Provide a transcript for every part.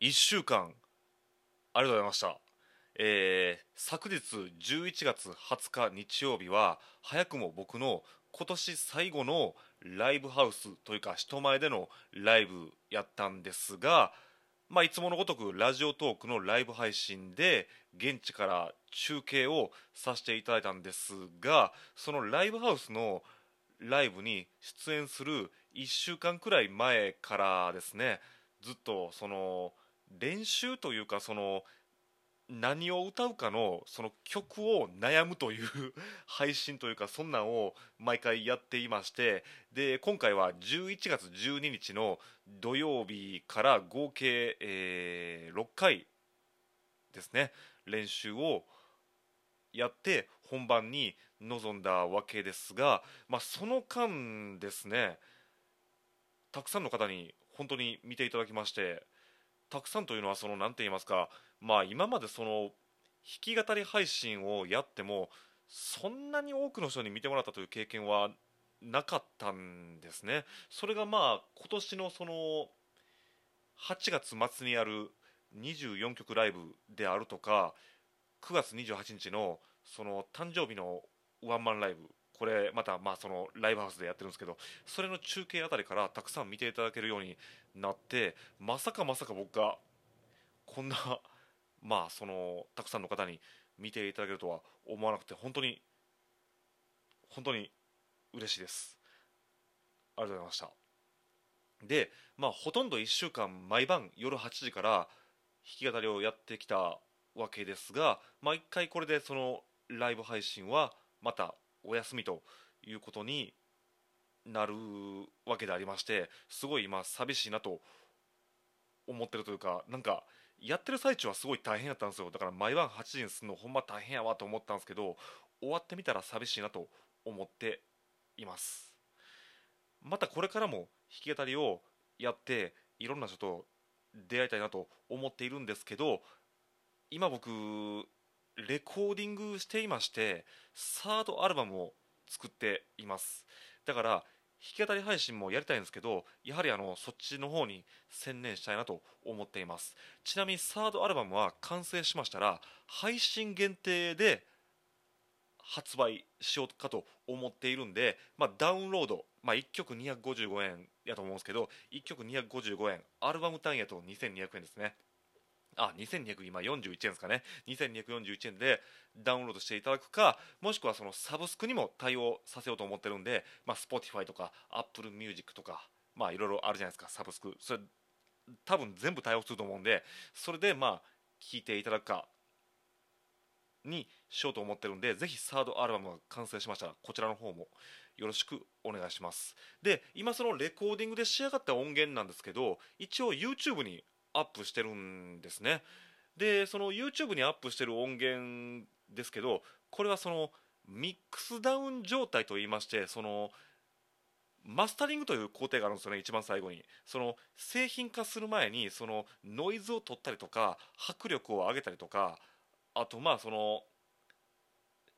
1週間。ありがとうございました。えー、昨日11月20日日曜日は早くも僕の今年最後のライブハウスというか人前でのライブやったんですが、まあ、いつものごとくラジオトークのライブ配信で現地から中継をさせていただいたんですがそのライブハウスのライブに出演する1週間くらい前からですねずっとその練習というかその何を歌うかのその曲を悩むという 配信というかそんなんを毎回やっていましてで今回は11月12日の土曜日から合計、えー、6回ですね練習をやって本番に臨んだわけですが、まあ、その間ですねたくさんの方に本当に見ていただきましてたくさんというのはその何て言いますかまあ今までその弾き語り配信をやってもそんなに多くの人に見てもらったという経験はなかったんですね。それがまあ今年のその8月末にやる24曲ライブであるとか9月28日のその誕生日のワンマンライブこれまたまあそのライブハウスでやってるんですけどそれの中継あたりからたくさん見ていただけるようになってまさかまさか僕がこんなまあそのたくさんの方に見ていただけるとは思わなくて本当に本当に嬉しいです。ありがとうございました。でまあほとんど1週間毎晩夜8時から弾き語りをやってきたわけですがまあ回これでそのライブ配信はまたお休みということになるわけでありましてすごい今寂しいなと思ってるというかなんかやってる最中はすごい大変やったんですよ。だから毎晩8時にするのほんま大変やわと思ったんですけど終わってみたら寂しいなと思っています。またこれからも弾き語りをやっていろんな人と出会いたいなと思っているんですけど今僕レコーディングしていましてサードアルバムを作っています。だから弾き語り配信もやりたいんですけどやはりあのそっちの方に専念したいなと思っています。ちなみにサードアルバムは完成しましたら配信限定で発売しようかと思っているんで、まあ、ダウンロード、まあ、1曲255円やと思うんですけど1曲255円アルバム単位やと2200円ですね。あ2200今41円ですかね。2241円でダウンロードしていただくかもしくはそのサブスクにも対応させようと思ってるんで、まあ、Spotify とか Apple Music とかまあいろいろあるじゃないですかサブスク。それ多分全部対応すると思うんでそれでまあ聞いていただくかにしようと思ってるんでぜひサードアルバムが完成しましたらこちらの方もよろしくお願いします。で今そのレコーディングで仕上がった音源なんですけど一応 YouTube にアップしてるんですね。でその YouTube にアップしてる音源ですけどこれはそのミックスダウン状態といいましてそのマスタリングという工程があるんですよね一番最後に。その製品化する前にそのノイズを取ったりとか迫力を上げたりとかあとまあその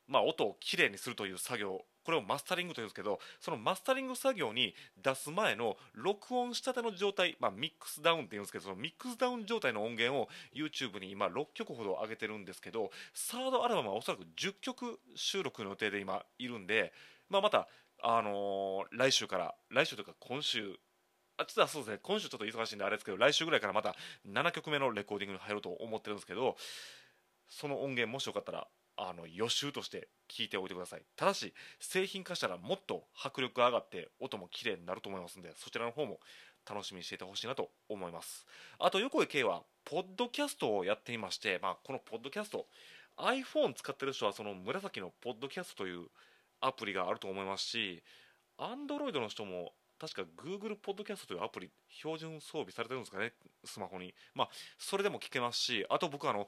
まあ音をきれいにするという作業これをマスタリングというんですけどそのマスタリング作業に出す前の録音したての状態、まあ、ミックスダウンっていうんですけどそのミックスダウン状態の音源を YouTube に今6曲ほど上げてるんですけどサードアルバムはおそらく10曲収録の予定で今いるんで、まあ、また、あのー、来週から来週というか今週あ実はそうですね今週ちょっと忙しいんであれですけど来週ぐらいからまた7曲目のレコーディングに入ろうと思ってるんですけどその音源もしよかったらあの予習として聞いておいてください。ただし製品化したらもっと迫力上がって音も綺麗になると思いますのでそちらの方も楽しみにしていてほしいなと思います。あと横井圭はポッドキャストをやっていまして、まあ、このポッドキャスト iPhone 使ってる人はその紫のポッドキャストというアプリがあると思いますし Android の人も確か Google ポッドキャストというアプリ標準装備されてるんですかねスマホに。まあそれでも聞けますしあと僕あの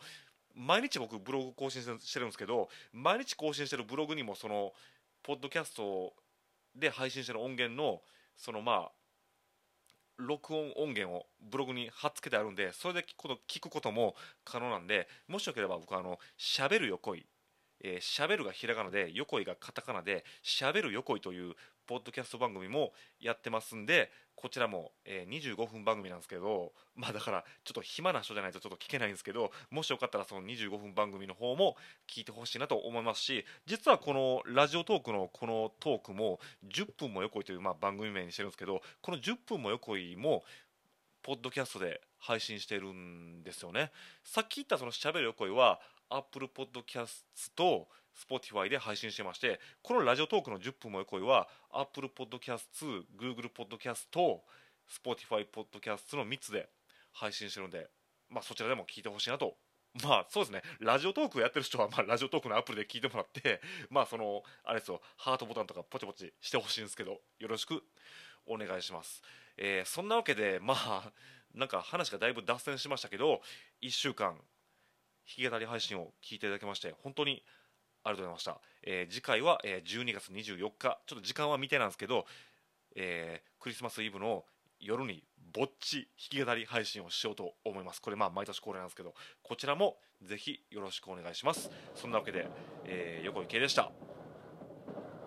毎日僕ブログ更新してるんですけど毎日更新してるブログにもそのポッドキャストで配信してる音源のそのまあ録音音源をブログに貼っつけてあるんでそれでこの聞くことも可能なんでもしよければ僕はあのしゃべる横井しゃべるがひらがなで横井がカタカナでしゃべる横井というポッドキャスト番組もやってますんでこちらも、えー、25分番組なんですけどまあだからちょっと暇な人じゃないとちょっと聞けないんですけどもしよかったらその25分番組の方も聞いてほしいなと思いますし実はこのラジオトークのこのトークも10分も横井というまあ番組名にしてるんですけどこの10分も横井もポッドキャストで配信してるんですよね。さっき言ったそのしゃべる横井は Apple Podcast と Spotify で配信してましてこのラジオトークの10分も横井は Apple Podcast、Google Podcast と、Spotify Podcast の3つで配信してるんで、まあ、そちらでも聞いてほしいなと。まあそうですね、ラジオトークやってる人は、まあ、ラジオトークのアプリで聞いてもらって、まあその、あれですよ、ハートボタンとかポチポチしてほしいんですけど、よろしくお願いします。えー、そんなわけで、まあ、なんか話がだいぶ脱線しましたけど、1週間、弾き語り配信を聞いていただきまして、本当にありがとうございました。えー、次回は、えー、12月24日、ちょっと時間は未定なんですけど、えー、クリスマスイブの夜にぼっち弾き語り配信をしようと思います。これまあ毎年恒例なんですけど、こちらもぜひよろしくお願いします。そんなわけで、えー、横井圭でした。